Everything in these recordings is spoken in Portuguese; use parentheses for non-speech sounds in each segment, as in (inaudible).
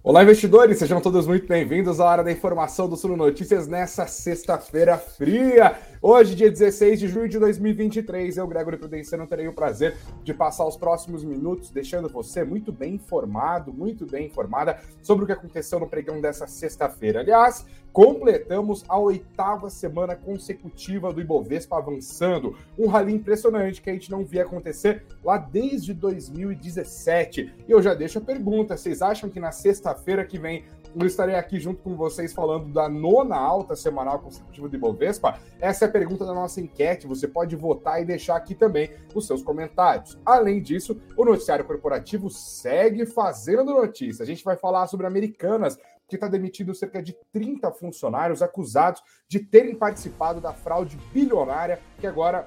Olá, investidores, sejam todos muito bem-vindos à hora da informação do Suno Notícias nessa sexta-feira fria. Hoje, dia 16 de julho de 2023, eu, Gregory Prudenciano, terei o prazer de passar os próximos minutos deixando você muito bem informado, muito bem informada sobre o que aconteceu no pregão dessa sexta-feira. Aliás, completamos a oitava semana consecutiva do Ibovespa avançando, um rally impressionante que a gente não via acontecer lá desde 2017. E eu já deixo a pergunta: vocês acham que na sexta Sexta-feira que vem eu estarei aqui junto com vocês falando da nona alta semanal consecutiva do Ibovespa. Essa é a pergunta da nossa enquete. Você pode votar e deixar aqui também os seus comentários. Além disso, o noticiário corporativo segue fazendo notícia. A gente vai falar sobre Americanas, que está demitindo cerca de 30 funcionários acusados de terem participado da fraude bilionária que agora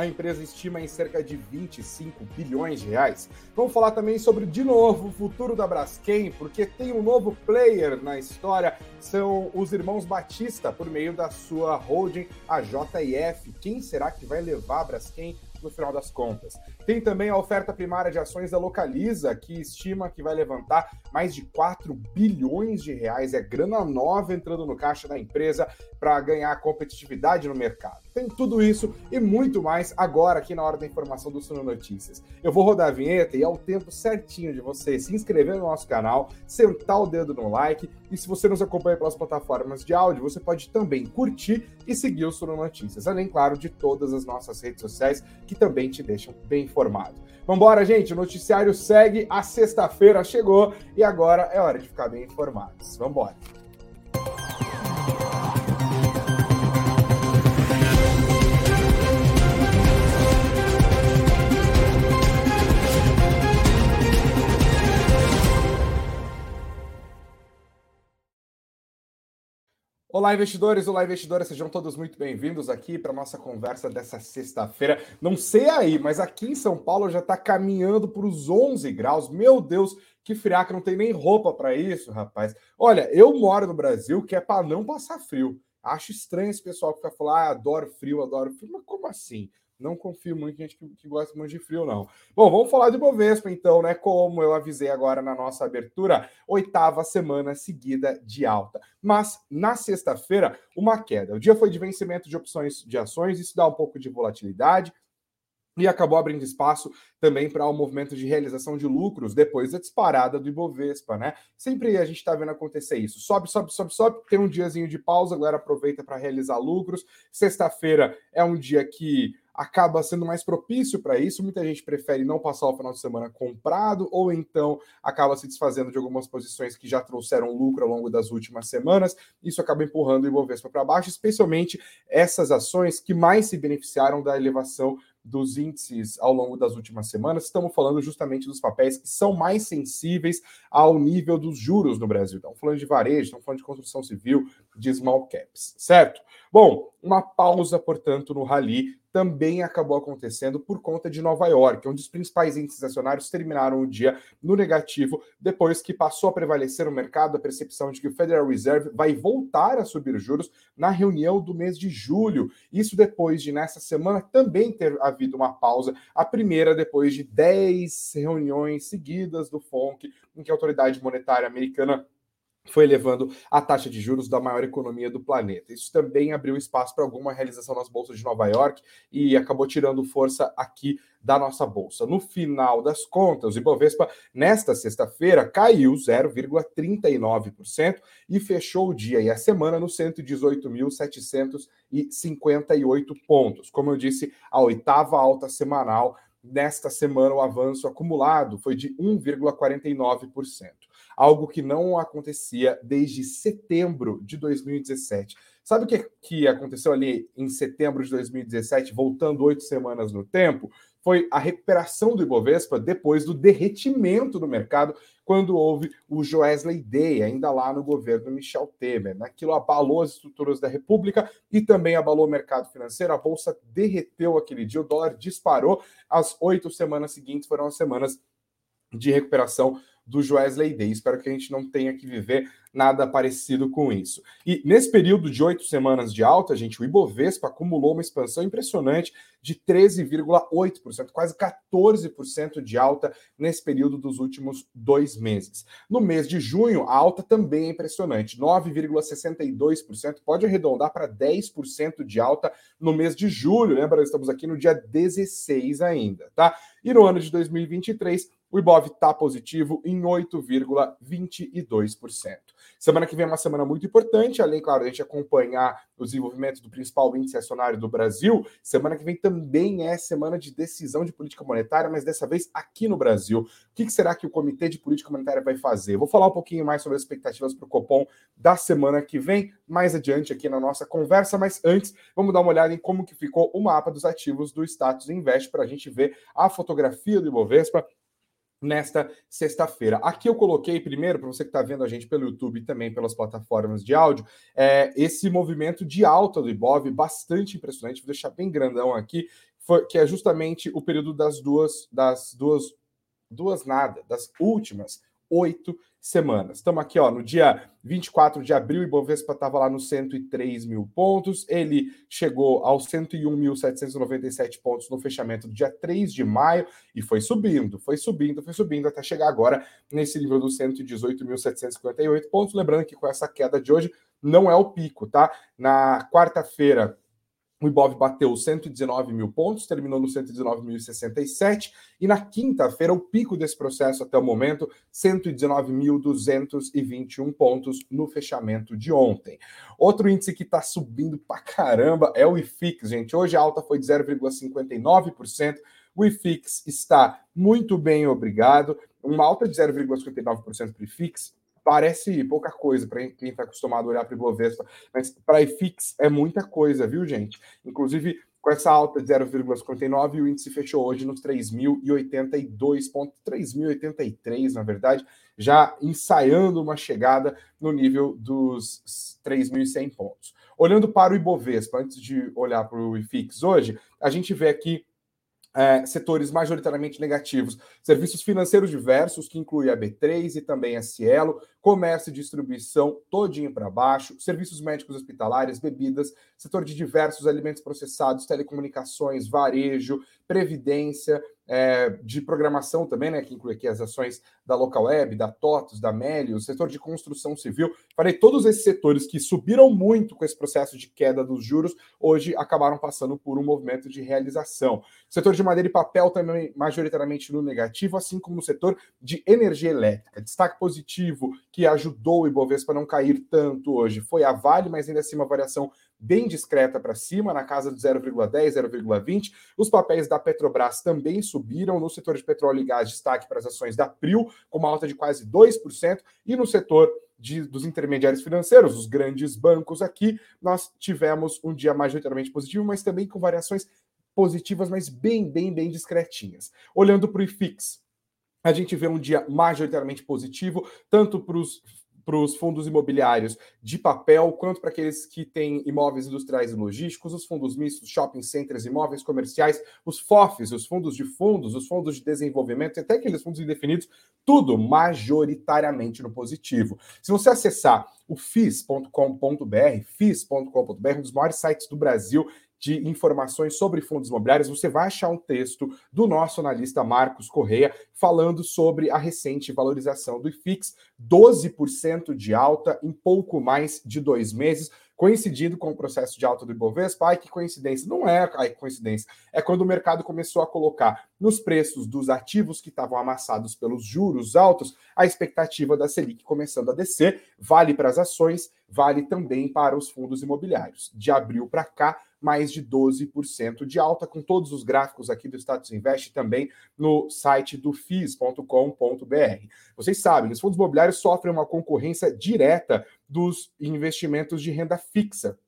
a empresa estima em cerca de 25 bilhões de reais. Vamos falar também sobre, de novo, o futuro da Braskem, porque tem um novo player na história, são os irmãos Batista, por meio da sua holding, a JF. Quem será que vai levar a Braskem no final das contas. Tem também a oferta primária de ações da Localiza, que estima que vai levantar mais de 4 bilhões de reais. É grana nova entrando no caixa da empresa para ganhar competitividade no mercado. Tem tudo isso e muito mais agora aqui na hora da informação do Suno Notícias. Eu vou rodar a vinheta e é o tempo certinho de você se inscrever no nosso canal, sentar o dedo no like e se você nos acompanha pelas plataformas de áudio, você pode também curtir e seguir o Suno Notícias, além, claro, de todas as nossas redes sociais que também te deixam bem informado. Vambora, gente, o noticiário segue, a sexta-feira chegou e agora é hora de ficar bem informados. Vambora. Olá, investidores! Olá, investidoras! Sejam todos muito bem-vindos aqui para nossa conversa dessa sexta-feira. Não sei aí, mas aqui em São Paulo já está caminhando para os 11 graus. Meu Deus, que friaca! Não tem nem roupa para isso, rapaz. Olha, eu moro no Brasil que é para não passar frio. Acho estranho esse pessoal que fica falando, ah, adoro frio, adoro frio. Mas como assim? Não confio muito em gente que, que, gosta muito de frio, não. Bom, vamos falar de Bovespa, então, né? Como eu avisei agora na nossa abertura, oitava semana seguida de alta. Mas na sexta-feira, uma queda. O dia foi de vencimento de opções de ações, isso dá um pouco de volatilidade. E acabou abrindo espaço também para o um movimento de realização de lucros depois da disparada do Ibovespa, né? Sempre a gente está vendo acontecer isso. Sobe, sobe, sobe, sobe, tem um diazinho de pausa, agora aproveita para realizar lucros. Sexta-feira é um dia que acaba sendo mais propício para isso. Muita gente prefere não passar o final de semana comprado, ou então acaba se desfazendo de algumas posições que já trouxeram lucro ao longo das últimas semanas. Isso acaba empurrando o Ibovespa para baixo, especialmente essas ações que mais se beneficiaram da elevação dos índices ao longo das últimas semanas, estamos falando justamente dos papéis que são mais sensíveis ao nível dos juros no Brasil. Estamos falando de varejo, estamos falando de construção civil, de small caps, certo? Bom, uma pausa, portanto, no rally também acabou acontecendo por conta de Nova York, onde os principais índices acionários terminaram o dia no negativo, depois que passou a prevalecer no mercado a percepção de que o Federal Reserve vai voltar a subir juros na reunião do mês de julho. Isso depois de, nessa semana, também ter havido uma pausa, a primeira depois de 10 reuniões seguidas do FONC, em que a autoridade monetária americana foi elevando a taxa de juros da maior economia do planeta. Isso também abriu espaço para alguma realização nas bolsas de Nova York e acabou tirando força aqui da nossa bolsa. No final das contas, o Ibovespa nesta sexta-feira caiu 0,39% e fechou o dia e a semana no 118.758 pontos. Como eu disse, a oitava alta semanal Nesta semana, o avanço acumulado foi de 1,49% algo que não acontecia desde setembro de 2017. Sabe o que, que aconteceu ali em setembro de 2017, voltando oito semanas no tempo? Foi a recuperação do Ibovespa depois do derretimento do mercado, quando houve o Joesley Day, ainda lá no governo Michel Temer. Aquilo abalou as estruturas da República e também abalou o mercado financeiro. A Bolsa derreteu aquele dia, o dólar disparou. As oito semanas seguintes foram as semanas de recuperação do Wesley Day. Espero que a gente não tenha que viver nada parecido com isso. E nesse período de oito semanas de alta, gente, o Ibovespa acumulou uma expansão impressionante de 13,8%, quase 14% de alta nesse período dos últimos dois meses. No mês de junho, a alta também é impressionante, 9,62%, pode arredondar para 10% de alta no mês de julho. Lembra, estamos aqui no dia 16 ainda, tá? E no ano de 2023, o Ibov está positivo em 8,22%. Semana que vem é uma semana muito importante, além, claro, a gente acompanhar o desenvolvimento do principal índice acionário do Brasil. Semana que vem também é semana de decisão de política monetária, mas dessa vez aqui no Brasil. O que será que o Comitê de Política Monetária vai fazer? Vou falar um pouquinho mais sobre as expectativas para o Copom da semana que vem, mais adiante aqui na nossa conversa, mas antes, vamos dar uma olhada em como que ficou o mapa dos ativos do Status Invest para a gente ver a fotografia do Ibovespa nesta sexta-feira. Aqui eu coloquei primeiro, para você que está vendo a gente pelo YouTube e também pelas plataformas de áudio, é, esse movimento de alta do Ibov, bastante impressionante, vou deixar bem grandão aqui, foi, que é justamente o período das duas, das duas, duas nada, das últimas oito semanas. Estamos aqui, ó, no dia 24 de abril, Ibovespa estava lá nos 103 mil pontos, ele chegou aos 101.797 pontos no fechamento do dia 3 de maio e foi subindo, foi subindo, foi subindo até chegar agora nesse nível dos 118.758 pontos. Lembrando que com essa queda de hoje não é o pico, tá? Na quarta-feira, o Ibov bateu 119 mil pontos, terminou no 119.067, e na quinta-feira, o pico desse processo até o momento, 119.221 pontos no fechamento de ontem. Outro índice que está subindo pra caramba é o IFIX, gente. Hoje a alta foi de 0,59%. O IFIX está muito bem, obrigado. Uma alta de 0,59% para o IFIX Parece pouca coisa para quem está acostumado a olhar para o Ibovespa, mas para IFIX é muita coisa, viu, gente? Inclusive, com essa alta de 0,59, o índice fechou hoje nos 3.082 pontos, 3.083, na verdade, já ensaiando uma chegada no nível dos 3.100 pontos. Olhando para o Ibovespa, antes de olhar para o IFIX hoje, a gente vê aqui é, setores majoritariamente negativos, serviços financeiros diversos, que inclui a B3 e também a Cielo, comércio e distribuição todinho para baixo, serviços médicos hospitalares, bebidas, setor de diversos alimentos processados, telecomunicações, varejo, previdência, é, de programação também, né, que inclui aqui as ações da Local Web, da TOTOS, da Melius, setor de construção civil. Falei, todos esses setores que subiram muito com esse processo de queda dos juros, hoje acabaram passando por um movimento de realização. O setor de madeira e papel também majoritariamente no negativo, assim como no setor de energia elétrica. Destaque positivo que ajudou o Ibovespa a não cair tanto hoje foi a Vale, mas ainda assim uma variação bem discreta para cima, na casa de 0,10, 0,20. Os papéis da Petrobras também subiram. No setor de petróleo e gás, destaque para as ações da Prio, com uma alta de quase 2%. E no setor de, dos intermediários financeiros, os grandes bancos aqui, nós tivemos um dia majoritariamente positivo, mas também com variações positivas, mas bem, bem, bem discretinhas. Olhando para o IFIX, a gente vê um dia majoritariamente positivo, tanto para os para os fundos imobiliários de papel, quanto para aqueles que têm imóveis industriais e logísticos, os fundos mistos, shopping centers, imóveis comerciais, os FOFs, os fundos de fundos, os fundos de desenvolvimento, e até aqueles fundos indefinidos, tudo majoritariamente no positivo. Se você acessar o FIS.com.br, FIS.com.br, um dos maiores sites do Brasil de informações sobre fundos imobiliários, você vai achar um texto do nosso analista Marcos Correia falando sobre a recente valorização do IFIX, 12% de alta em pouco mais de dois meses, coincidindo com o processo de alta do Ibovespa. Ai, que coincidência. Não é coincidência. É quando o mercado começou a colocar nos preços dos ativos que estavam amassados pelos juros altos a expectativa da Selic começando a descer. Vale para as ações, vale também para os fundos imobiliários. De abril para cá, mais de 12% de alta, com todos os gráficos aqui do Status Invest também no site do FIS.com.br. Vocês sabem, os fundos imobiliários sofrem uma concorrência direta dos investimentos de renda fixa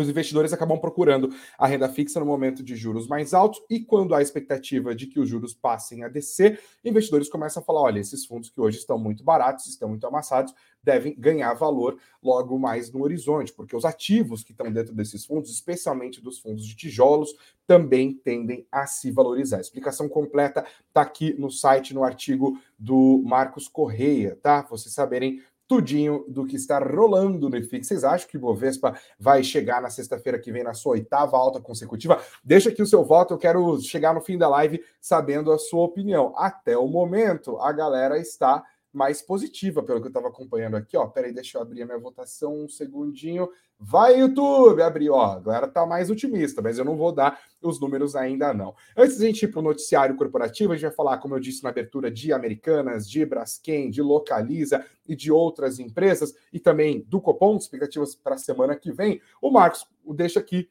os investidores acabam procurando a renda fixa no momento de juros mais altos e quando há expectativa de que os juros passem a descer, investidores começam a falar: olha, esses fundos que hoje estão muito baratos, estão muito amassados, devem ganhar valor logo mais no horizonte, porque os ativos que estão dentro desses fundos, especialmente dos fundos de tijolos, também tendem a se valorizar. A explicação completa está aqui no site, no artigo do Marcos Correia, tá? Vocês saberem tudinho do que está rolando no IFIX. Vocês acham que o Bovespa vai chegar na sexta-feira que vem na sua oitava alta consecutiva? Deixa aqui o seu voto, eu quero chegar no fim da live sabendo a sua opinião. Até o momento, a galera está mais positiva, pelo que eu estava acompanhando aqui, ó. Peraí, deixa eu abrir a minha votação um segundinho. Vai, YouTube! Abrir, ó. A galera tá mais otimista, mas eu não vou dar os números ainda não. Antes da gente ir para o noticiário corporativo, a gente vai falar, como eu disse na abertura, de Americanas, de Braskem, de Localiza e de outras empresas, e também do Copom, expectativas para a semana que vem. O Marcos deixa aqui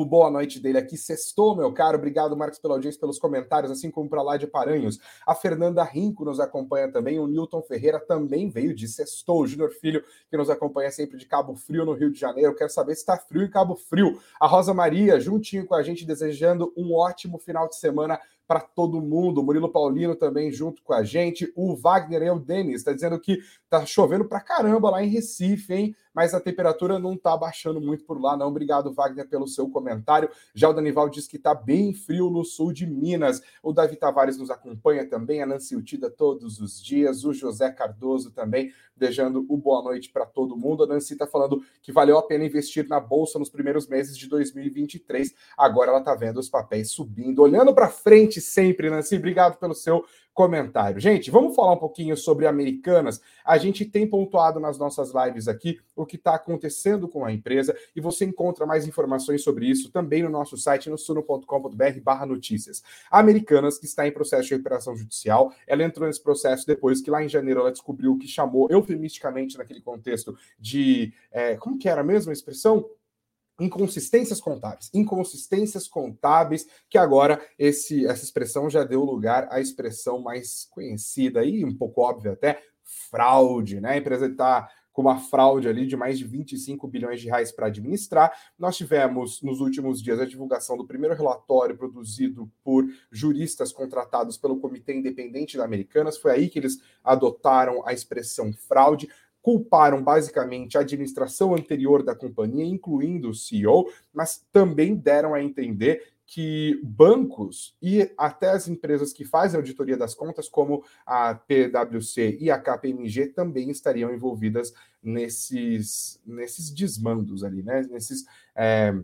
o boa noite dele aqui. Sextou, meu caro. Obrigado, Marcos, pela audiência, pelos comentários, assim como para lá de Paranhos. A Fernanda Rinco nos acompanha também. O Newton Ferreira também veio de Sextou. O Júnior Filho, que nos acompanha sempre de Cabo Frio, no Rio de Janeiro. Quero saber se está frio em Cabo Frio. A Rosa Maria, juntinho com a gente, desejando um ótimo final de semana para todo mundo. O Murilo Paulino também junto com a gente. O Wagner Eudenis está dizendo que tá chovendo para caramba lá em Recife, hein? Mas a temperatura não está baixando muito por lá, não. Obrigado, Wagner, pelo seu comentário. Já o Danival diz que está bem frio no sul de Minas. O Davi Tavares nos acompanha também. A Nancy Utida todos os dias. O José Cardoso também, desejando o boa noite para todo mundo. A Nancy está falando que valeu a pena investir na Bolsa nos primeiros meses de 2023. Agora ela está vendo os papéis subindo. Olhando para frente sempre, Nancy. Obrigado pelo seu comentário. Gente, vamos falar um pouquinho sobre Americanas. A gente tem pontuado nas nossas lives aqui que está acontecendo com a empresa e você encontra mais informações sobre isso também no nosso site, no suno.com.br barra notícias. A Americanas, que está em processo de recuperação judicial, ela entrou nesse processo depois que lá em janeiro ela descobriu o que chamou eufemisticamente naquele contexto de... É, como que era a expressão? inconsistências contábeis, inconsistências contábeis, que agora esse, essa expressão já deu lugar à expressão mais conhecida e um pouco óbvia até, fraude, né? A empresa está com uma fraude ali de mais de 25 bilhões de reais para administrar. Nós tivemos nos últimos dias a divulgação do primeiro relatório produzido por juristas contratados pelo Comitê Independente da Americanas. Foi aí que eles adotaram a expressão fraude culparam basicamente a administração anterior da companhia, incluindo o CEO, mas também deram a entender que bancos e até as empresas que fazem auditoria das contas, como a PwC e a KPMG, também estariam envolvidas nesses, nesses desmandos ali, né? Nesses. É,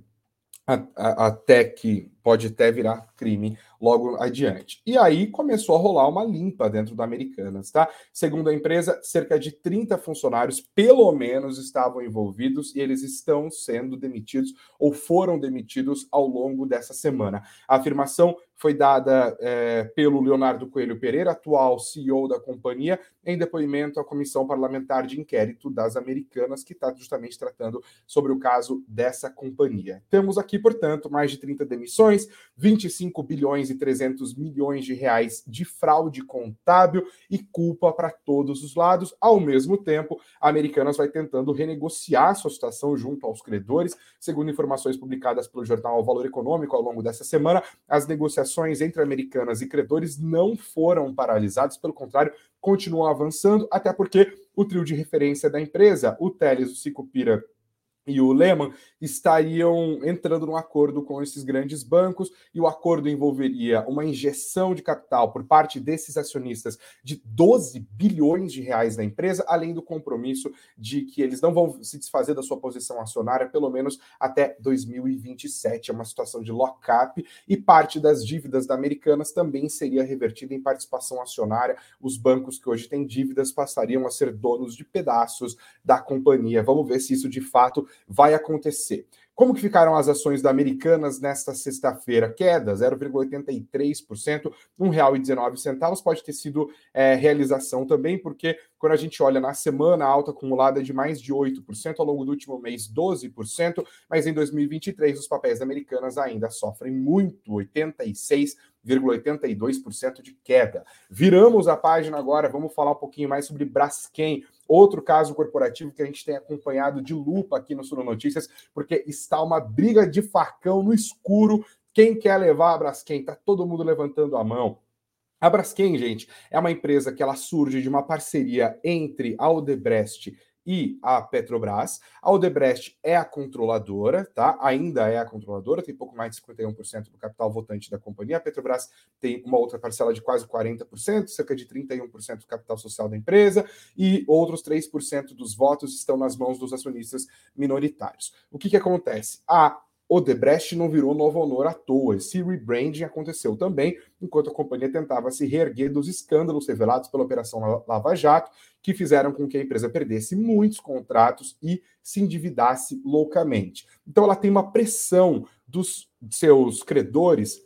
até que pode até virar crime logo adiante. E aí começou a rolar uma limpa dentro da Americanas, tá? Segundo a empresa, cerca de 30 funcionários, pelo menos, estavam envolvidos e eles estão sendo demitidos ou foram demitidos ao longo dessa semana. A afirmação foi dada é, pelo Leonardo Coelho Pereira, atual CEO da companhia, em depoimento à Comissão Parlamentar de Inquérito das Americanas, que está justamente tratando sobre o caso dessa companhia. Temos aqui, portanto, mais de 30 demissões, 25 bilhões e 300 milhões de reais de fraude contábil e culpa para todos os lados. Ao mesmo tempo, a Americanas vai tentando renegociar sua situação junto aos credores. Segundo informações publicadas pelo jornal Valor Econômico ao longo dessa semana, as negociações entre Americanas e credores não foram paralisadas, pelo contrário, continuam avançando, até porque o trio de referência da empresa, o Teles, o Sicupira e o Lehman estariam entrando num acordo com esses grandes bancos e o acordo envolveria uma injeção de capital por parte desses acionistas de 12 bilhões de reais na empresa, além do compromisso de que eles não vão se desfazer da sua posição acionária pelo menos até 2027. É uma situação de lock-up e parte das dívidas da Americanas também seria revertida em participação acionária. Os bancos que hoje têm dívidas passariam a ser donos de pedaços da companhia. Vamos ver se isso de fato vai acontecer. Como que ficaram as ações da Americanas nesta sexta-feira? Queda, 0,83%, R$ 1,19. Pode ter sido é, realização também, porque quando a gente olha na semana, alta acumulada é de mais de 8%, ao longo do último mês 12%, mas em 2023 os papéis da Americanas ainda sofrem muito, 86%. 0,82% de queda. Viramos a página agora, vamos falar um pouquinho mais sobre Braskem, outro caso corporativo que a gente tem acompanhado de lupa aqui no Sul Notícias, porque está uma briga de facão no escuro. Quem quer levar a Braskem? Está todo mundo levantando a mão. A Braskem, gente, é uma empresa que ela surge de uma parceria entre a Odebrecht e a Petrobras. A Odebrecht é a controladora, tá? Ainda é a controladora, tem pouco mais de 51% do capital votante da companhia. A Petrobras tem uma outra parcela de quase 40%, cerca de 31% do capital social da empresa, e outros 3% dos votos estão nas mãos dos acionistas minoritários. O que, que acontece? A Odebrecht não virou Novo Honor à toa. Esse rebranding aconteceu também enquanto a companhia tentava se reerguer dos escândalos revelados pela Operação Lava Jato, que fizeram com que a empresa perdesse muitos contratos e se endividasse loucamente. Então ela tem uma pressão dos seus credores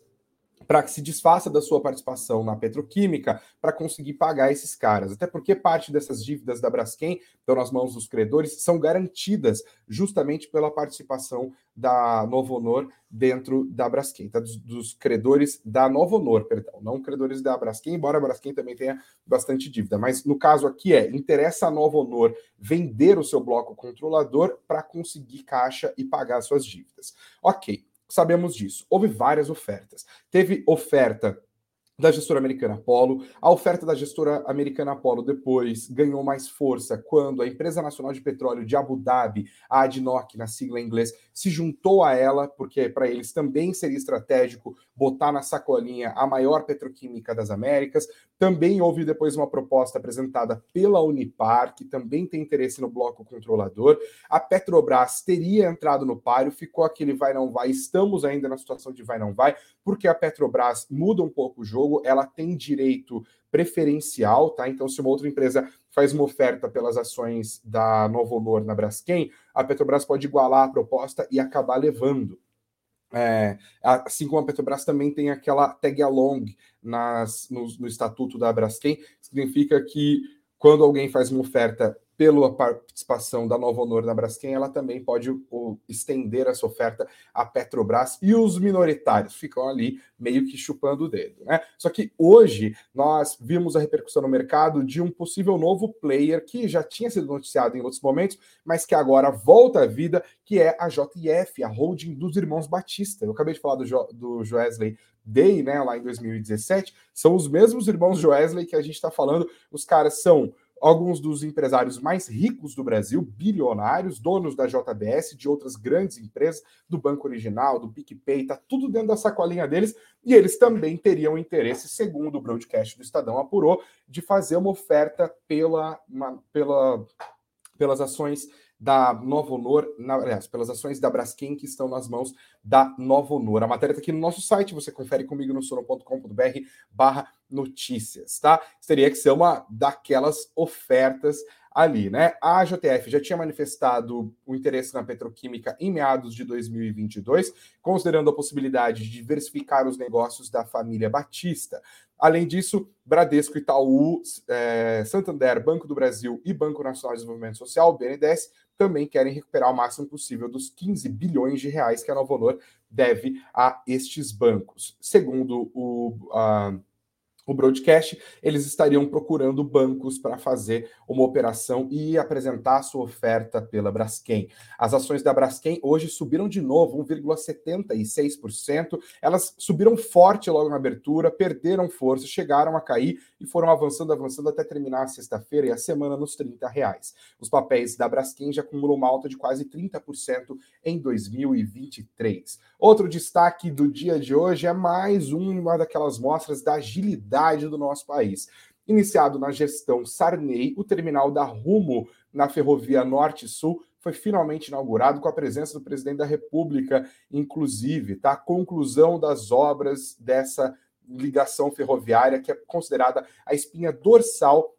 para que se desfaça da sua participação na petroquímica para conseguir pagar esses caras. Até porque parte dessas dívidas da Braskem estão nas mãos dos credores, são garantidas justamente pela participação da Novo Honor dentro da Braskem, tá? dos, dos, credores da Novo Honor, perdão, não credores da Braskem, embora a Braskem também tenha bastante dívida. Mas no caso aqui é, interessa a Novo Honor vender o seu bloco controlador para conseguir caixa e pagar suas dívidas. Ok sabemos disso. Houve várias ofertas. Teve oferta da gestora americana Apollo. A oferta da gestora americana Apollo depois ganhou mais força quando a Empresa Nacional de Petróleo de Abu Dhabi, a ADNOC, na sigla em inglês, se juntou a ela, porque para eles também seria estratégico botar na sacolinha a maior petroquímica das Américas. Também houve depois uma proposta apresentada pela Unipar, que também tem interesse no bloco controlador. A Petrobras teria entrado no páreo, ficou aquele vai não vai. Estamos ainda na situação de vai não vai, porque a Petrobras muda um pouco o jogo jogo, ela tem direito preferencial, tá? Então, se uma outra empresa faz uma oferta pelas ações da Novo Honor na Braskem, a Petrobras pode igualar a proposta e acabar levando. É, assim como a Petrobras também tem aquela tag along nas, no, no estatuto da Braskem, significa que quando alguém faz uma oferta pela participação da Nova Honor na Braskem, ela também pode o, estender essa oferta à Petrobras e os minoritários ficam ali meio que chupando o dedo, né? Só que hoje nós vimos a repercussão no mercado de um possível novo player que já tinha sido noticiado em outros momentos, mas que agora volta à vida, que é a JF, a holding dos irmãos Batista. Eu acabei de falar do, jo, do Joesley Day, né, lá em 2017, são os mesmos irmãos Joesley que a gente está falando, os caras são alguns dos empresários mais ricos do Brasil, bilionários, donos da JBS, de outras grandes empresas, do Banco Original, do PicPay, tá tudo dentro da sacolinha deles, e eles também teriam interesse, segundo o broadcast do Estadão apurou, de fazer uma oferta pela, uma, pela, pelas ações da Novo Honor, na, aliás, pelas ações da Braskem que estão nas mãos da Novo Honor. A matéria está aqui no nosso site, você confere comigo no sono.com.br barra notícias, tá? Teria que ser uma daquelas ofertas ali, né? A JTF já tinha manifestado o interesse na petroquímica em meados de 2022, considerando a possibilidade de diversificar os negócios da família Batista. Além disso, Bradesco, Itaú, é, Santander, Banco do Brasil e Banco Nacional de Desenvolvimento Social, BNDES, também querem recuperar o máximo possível dos 15 bilhões de reais que a Nova Honor deve a estes bancos. Segundo o. Uh, o broadcast, eles estariam procurando bancos para fazer uma operação e apresentar sua oferta pela Braskem. As ações da Braskem hoje subiram de novo 1,76%. Elas subiram forte logo na abertura, perderam força, chegaram a cair e foram avançando, avançando até terminar a sexta-feira e a semana nos 30 reais. Os papéis da Braskem já acumulam uma alta de quase 30% em 2023. Outro destaque do dia de hoje é mais uma daquelas mostras da agilidade do nosso país. Iniciado na gestão Sarney, o terminal da Rumo na ferrovia Norte-Sul foi finalmente inaugurado com a presença do presidente da República, inclusive, tá? Conclusão das obras dessa ligação ferroviária, que é considerada a espinha dorsal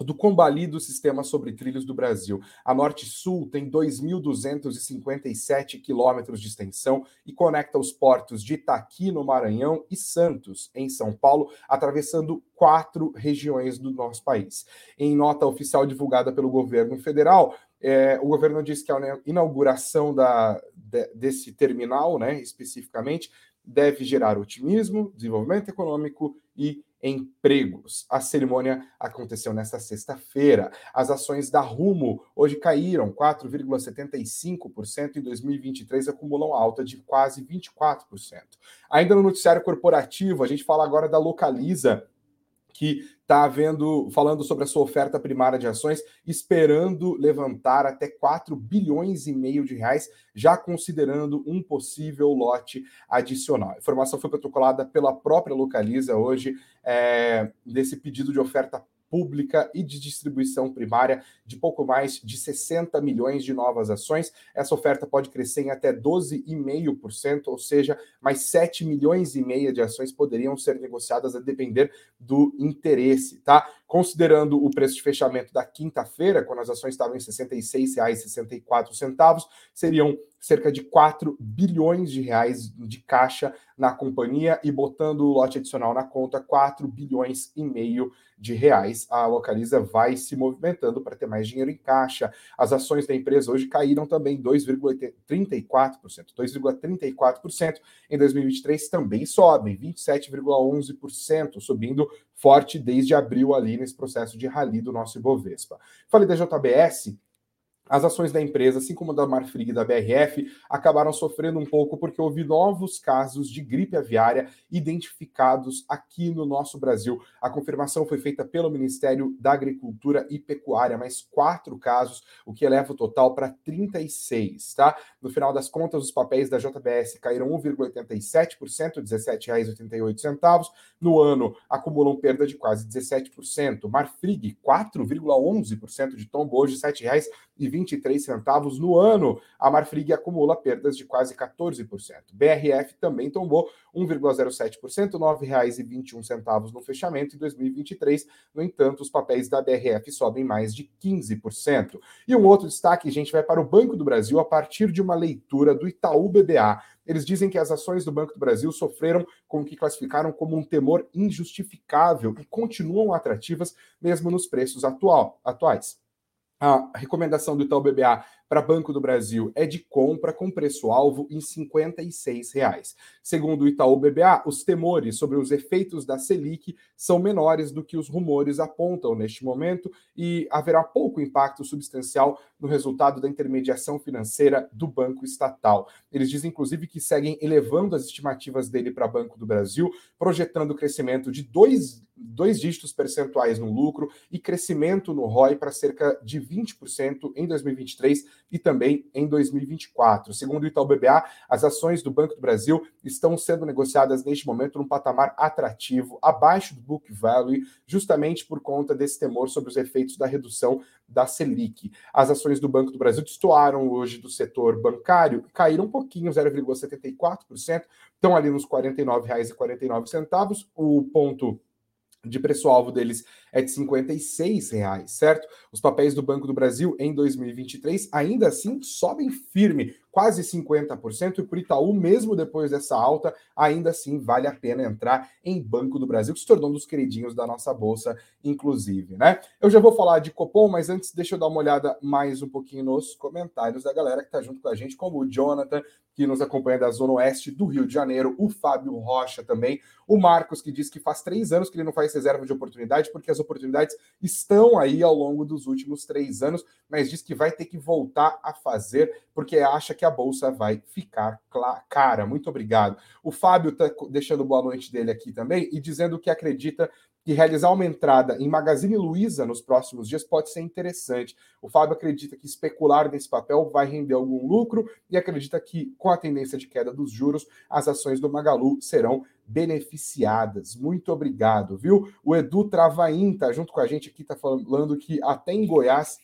do combalido sistema sobre trilhos do Brasil. A Norte Sul tem 2.257 quilômetros de extensão e conecta os portos de Itaqui, no Maranhão, e Santos, em São Paulo, atravessando quatro regiões do nosso país. Em nota oficial divulgada pelo governo federal, é, o governo diz que a inauguração da, de, desse terminal, né, especificamente, deve gerar otimismo, desenvolvimento econômico e empregos. A cerimônia aconteceu nesta sexta-feira. As ações da Rumo hoje caíram 4,75% em 2023, acumulam alta de quase 24%. Ainda no noticiário corporativo, a gente fala agora da Localiza, que está vendo, falando sobre a sua oferta primária de ações, esperando levantar até 4 bilhões e meio de reais, já considerando um possível lote adicional. A informação foi protocolada pela própria Localiza hoje, é, desse pedido de oferta pública e de distribuição primária de pouco mais de 60 milhões de novas ações. Essa oferta pode crescer em até 12,5%, ou seja, mais 7 milhões e meia de ações poderiam ser negociadas a depender do interesse, tá? Considerando o preço de fechamento da quinta-feira, quando as ações estavam em R$ 66,64, seriam cerca de 4 bilhões de reais de caixa na companhia e botando o lote adicional na conta, 4 bilhões e meio de reais. A Localiza vai se movimentando para ter mais dinheiro em caixa. As ações da empresa hoje caíram também 2,34%. 2,34% em 2023 também sobem, 27,11%, subindo forte desde abril ali nesse processo de rally do nosso Ibovespa. Falei da JBS, as ações da empresa, assim como da Marfrig e da BRF, acabaram sofrendo um pouco porque houve novos casos de gripe aviária identificados aqui no nosso Brasil. A confirmação foi feita pelo Ministério da Agricultura e Pecuária, mais quatro casos, o que eleva o total para 36, tá? No final das contas, os papéis da JBS caíram 1,87%, R$ 17,88. No ano, acumulam perda de quase 17%. Marfrig, 4,11% de tombo, hoje R$ 7,00 e 23 centavos no ano. A Marfrig acumula perdas de quase 14%. BRF também tombou 1,07%, R$ 9,21 no fechamento em 2023. No entanto, os papéis da BRF sobem mais de 15%. E um outro destaque, gente, vai para o Banco do Brasil a partir de uma leitura do Itaú BBA. Eles dizem que as ações do Banco do Brasil sofreram com o que classificaram como um temor injustificável e continuam atrativas mesmo nos preços atual, atuais. A recomendação do Itaú BBA para Banco do Brasil é de compra com preço-alvo em R$ 56,00. Segundo o Itaú BBA, os temores sobre os efeitos da Selic são menores do que os rumores apontam neste momento e haverá pouco impacto substancial no resultado da intermediação financeira do Banco Estatal. Eles dizem, inclusive, que seguem elevando as estimativas dele para Banco do Brasil, projetando crescimento de dois, dois dígitos percentuais no lucro e crescimento no ROI para cerca de 20% em 2023 e também em 2024. Segundo o Itaú BBA, as ações do Banco do Brasil estão sendo negociadas neste momento num patamar atrativo, abaixo do book value, justamente por conta desse temor sobre os efeitos da redução da Selic. As ações do Banco do Brasil destoaram hoje do setor bancário caíram um pouquinho, 0,74%, estão ali nos R$ 49,49. O ponto de preço-alvo deles é de R$ reais, certo? Os papéis do Banco do Brasil em 2023 ainda assim sobem firme, quase 50%, e por Itaú, mesmo depois dessa alta, ainda assim vale a pena entrar em Banco do Brasil, que se tornou um dos queridinhos da nossa bolsa, inclusive, né? Eu já vou falar de Copom, mas antes deixa eu dar uma olhada mais um pouquinho nos comentários da galera que está junto com a gente, como o Jonathan, que nos acompanha da Zona Oeste do Rio de Janeiro, o Fábio Rocha também, o Marcos, que diz que faz três anos que ele não faz reserva de oportunidade, porque as oportunidades estão aí ao longo dos últimos três anos, mas diz que vai ter que voltar a fazer, porque acha que a bolsa vai ficar cara. Muito obrigado. O Fábio está deixando boa noite dele aqui também e dizendo que acredita que realizar uma entrada em Magazine Luiza nos próximos dias pode ser interessante. O Fábio acredita que especular nesse papel vai render algum lucro e acredita que, com a tendência de queda dos juros, as ações do Magalu serão beneficiadas. Muito obrigado, viu? O Edu Travaim está junto com a gente aqui, está falando que até em Goiás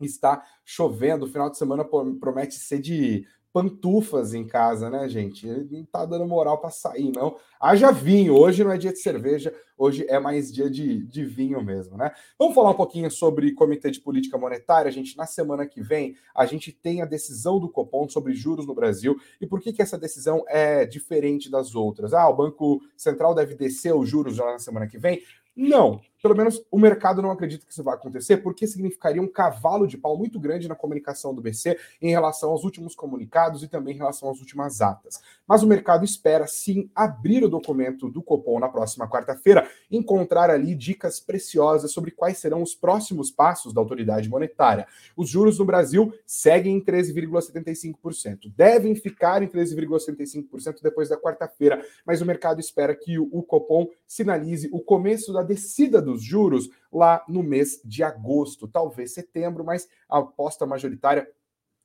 está chovendo. O final de semana promete ser de pantufas em casa, né, gente? Ele não tá dando moral para sair, não. Haja vinho. Hoje não é dia de cerveja, hoje é mais dia de, de vinho mesmo, né? Vamos falar um pouquinho sobre Comitê de Política Monetária, gente. Na semana que vem, a gente tem a decisão do Copom sobre juros no Brasil. E por que, que essa decisão é diferente das outras? Ah, o Banco Central deve descer os juros já na semana que vem? Não, pelo menos o mercado não acredita que isso vai acontecer, porque significaria um cavalo de pau muito grande na comunicação do BC em relação aos últimos comunicados e também em relação às últimas atas. Mas o mercado espera sim abrir o documento do Copom na próxima quarta-feira, encontrar ali dicas preciosas sobre quais serão os próximos passos da autoridade monetária. Os juros no Brasil seguem em 13,75%. Devem ficar em 13,75% depois da quarta-feira, mas o mercado espera que o Copom sinalize o começo da descida dos juros lá no mês de agosto, talvez setembro, mas a aposta majoritária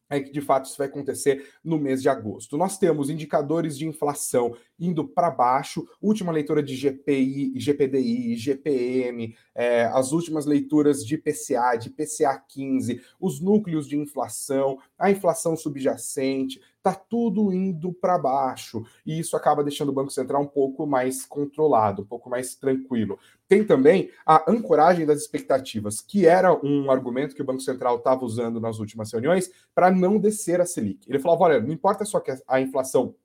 é que de fato isso vai acontecer no mês de agosto. Nós temos indicadores de inflação indo para baixo, última leitura de GPI, GPDI, GPM, é, as últimas leituras de PCA, de PCA 15, os núcleos de inflação, a inflação subjacente, tá tudo indo para baixo e isso acaba deixando o Banco Central um pouco mais controlado, um pouco mais tranquilo. Tem também a ancoragem das expectativas, que era um argumento que o Banco Central estava usando nas últimas reuniões para não descer a Selic. Ele falava: olha, não importa só que a inflação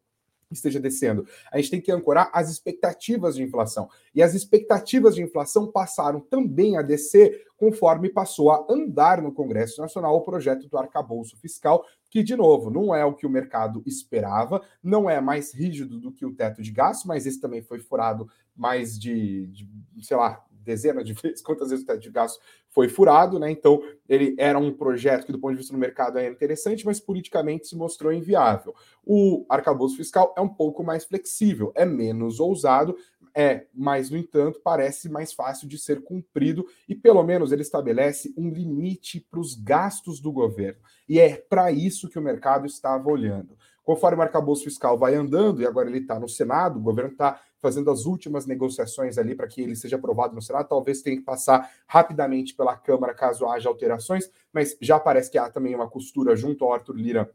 esteja descendo. A gente tem que ancorar as expectativas de inflação. E as expectativas de inflação passaram também a descer conforme passou a andar no Congresso Nacional o projeto do arcabouço fiscal, que, de novo, não é o que o mercado esperava, não é mais rígido do que o teto de gasto, mas esse também foi furado mais de, de sei lá, dezenas de vezes, (laughs) quantas vezes o teto de gasto foi furado, né? Então, ele era um projeto que, do ponto de vista do mercado, era interessante, mas politicamente se mostrou inviável. O arcabouço fiscal é um pouco mais flexível, é menos ousado, é, mas, no entanto, parece mais fácil de ser cumprido e, pelo menos, ele estabelece um limite para os gastos do governo. E é para isso que o mercado estava olhando. Conforme o arcabouço fiscal vai andando, e agora ele está no Senado, o governo está fazendo as últimas negociações ali para que ele seja aprovado no Senado, talvez tenha que passar rapidamente pela Câmara caso haja alterações, mas já parece que há também uma costura junto ao Arthur Lira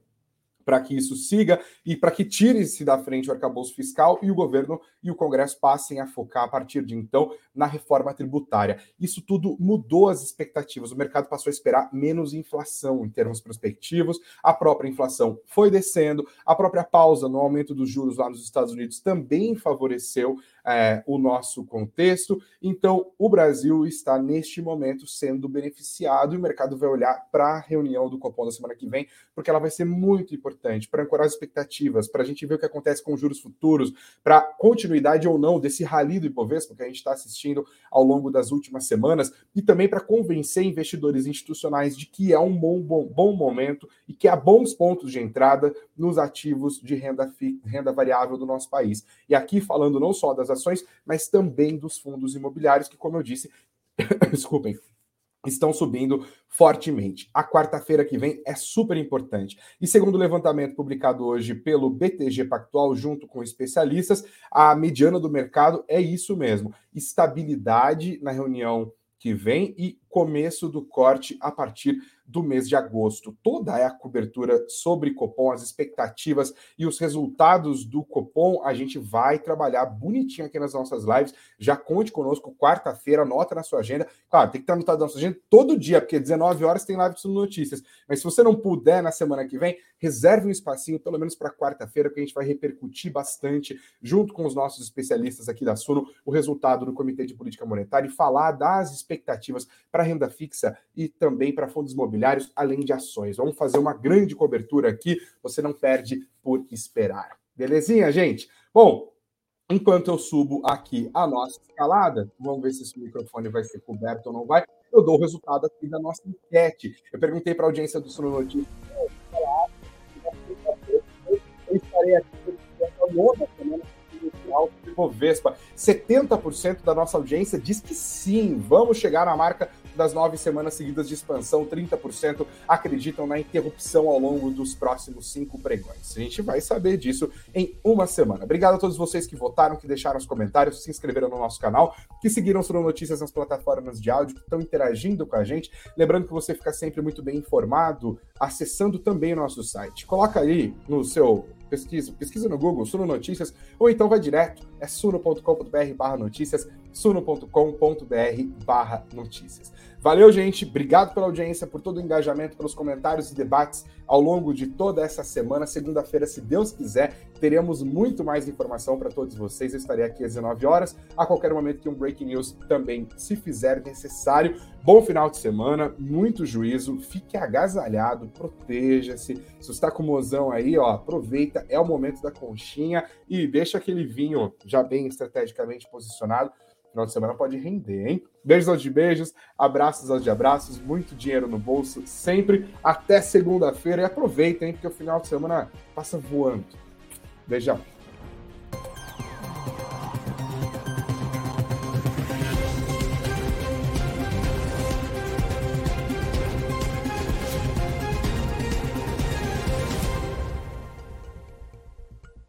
para que isso siga e para que tire-se da frente o arcabouço fiscal e o governo e o Congresso passem a focar a partir de então na reforma tributária. Isso tudo mudou as expectativas. O mercado passou a esperar menos inflação em termos prospectivos, a própria inflação foi descendo, a própria pausa no aumento dos juros lá nos Estados Unidos também favoreceu é, o nosso contexto. Então, o Brasil está neste momento sendo beneficiado e o mercado vai olhar para a reunião do Copom da semana que vem, porque ela vai ser muito importante para ancorar as expectativas, para a gente ver o que acontece com os juros futuros, para continuidade ou não desse rally do Ibovespa que a gente está assistindo ao longo das últimas semanas e também para convencer investidores institucionais de que é um bom, bom, bom momento e que há bons pontos de entrada nos ativos de renda, renda variável do nosso país. E aqui falando não só das ações, mas também dos fundos imobiliários, que, como eu disse, (coughs) desculpem, estão subindo fortemente. A quarta-feira que vem é super importante. E segundo o levantamento publicado hoje pelo BTG Pactual, junto com especialistas, a mediana do mercado é isso mesmo: estabilidade na reunião que vem e começo do corte a partir do mês de agosto. Toda a cobertura sobre Copom, as expectativas e os resultados do Copom, a gente vai trabalhar bonitinho aqui nas nossas lives. Já conte conosco quarta-feira, anota na sua agenda. Claro, tem que estar anotado na sua agenda todo dia, porque 19 horas tem live de notícias. Mas se você não puder na semana que vem, reserve um espacinho, pelo menos para quarta-feira, que a gente vai repercutir bastante, junto com os nossos especialistas aqui da Suno, o resultado do Comitê de Política Monetária e falar das expectativas para renda fixa e também para fundos imobiliários, além de ações. Vamos fazer uma grande cobertura aqui, você não perde por esperar. Belezinha, gente? Bom, enquanto eu subo aqui a nossa escalada, vamos ver se esse microfone vai ser coberto ou não vai, eu dou o resultado aqui da nossa enquete. Eu perguntei para a audiência do Sono Notícias, eu estarei aqui nona semana Bovespa. 70% da nossa audiência diz que sim, vamos chegar na marca das nove semanas seguidas de expansão, 30% acreditam na interrupção ao longo dos próximos cinco pregões. A gente vai saber disso em uma semana. Obrigado a todos vocês que votaram, que deixaram os comentários, se inscreveram no nosso canal, que seguiram Suno Notícias nas plataformas de áudio, que estão interagindo com a gente. Lembrando que você fica sempre muito bem informado acessando também o nosso site. Coloca aí no seu pesquisa, pesquisa no Google, Suno Notícias, ou então vai direto, é suno.com.br barra notícias, suno.com.br barra notícias. Valeu, gente. Obrigado pela audiência, por todo o engajamento, pelos comentários e debates ao longo de toda essa semana. Segunda-feira, se Deus quiser, teremos muito mais informação para todos vocês. Eu estarei aqui às 19 horas, a qualquer momento que um Breaking News também se fizer necessário. Bom final de semana, muito juízo, fique agasalhado, proteja-se. Se está com mozão aí, ó, aproveita, é o momento da conchinha e deixa aquele vinho já bem estrategicamente posicionado final de semana pode render, hein? Beijos aos de beijos, abraços aos de abraços, muito dinheiro no bolso sempre. Até segunda-feira e aproveitem, porque o final de semana passa voando. Beijão.